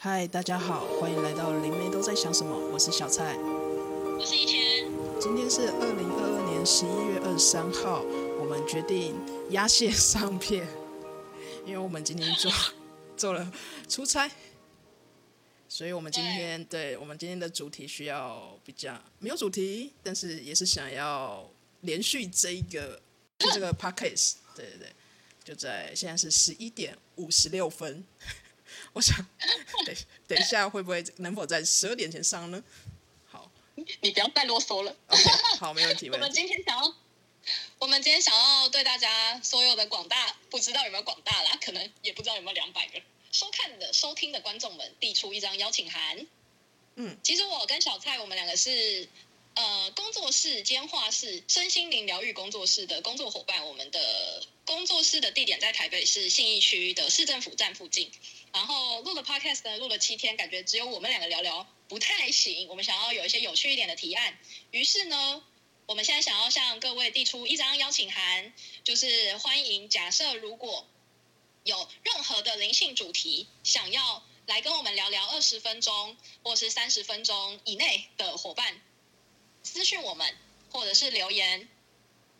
嗨，大家好，欢迎来到灵媒都在想什么？我是小蔡，我是一千。今天是二零二二年十一月二十三号，我们决定压线上片，因为我们今天做 做了出差，所以我们今天对，对我们今天的主题需要比较没有主题，但是也是想要连续这一个就这个 podcast，对对对，就在现在是十一点五十六分。我想，等等一下会不会能否在十二点前上呢？好，你不要再啰嗦了。好，没问题。我们今天想要，我们今天想要对大家所有的广大，不知道有没有广大啦，可能也不知道有没有两百个收看的、收听的观众们递出一张邀请函。嗯，其实我跟小蔡，我们两个是作室兼画室身心灵疗愈工作室的工作伙伴。我们的工作室的地点在台北市信义区的市政府站附近。然后录了 podcast 呢，录了七天，感觉只有我们两个聊聊不太行。我们想要有一些有趣一点的提案，于是呢，我们现在想要向各位递出一张邀请函，就是欢迎。假设如果有任何的灵性主题，想要来跟我们聊聊二十分钟或是三十分钟以内的伙伴，私讯我们或者是留言。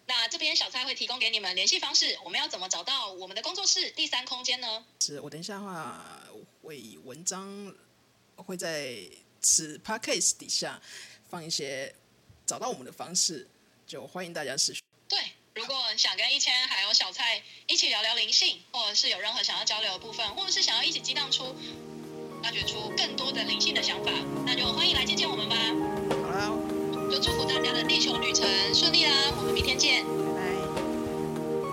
那这边小蔡会提供给你们联系方式，我们要怎么找到我们的工作室第三空间呢？是我等一下的话，会文章会在此 podcast 底下放一些找到我们的方式，就欢迎大家私讯。对，如果想跟一千还有小蔡一起聊聊灵性，或者是有任何想要交流的部分，或者是想要一起激荡出、发掘出更多的灵性的想法，那旅程顺利啦！我们明天见。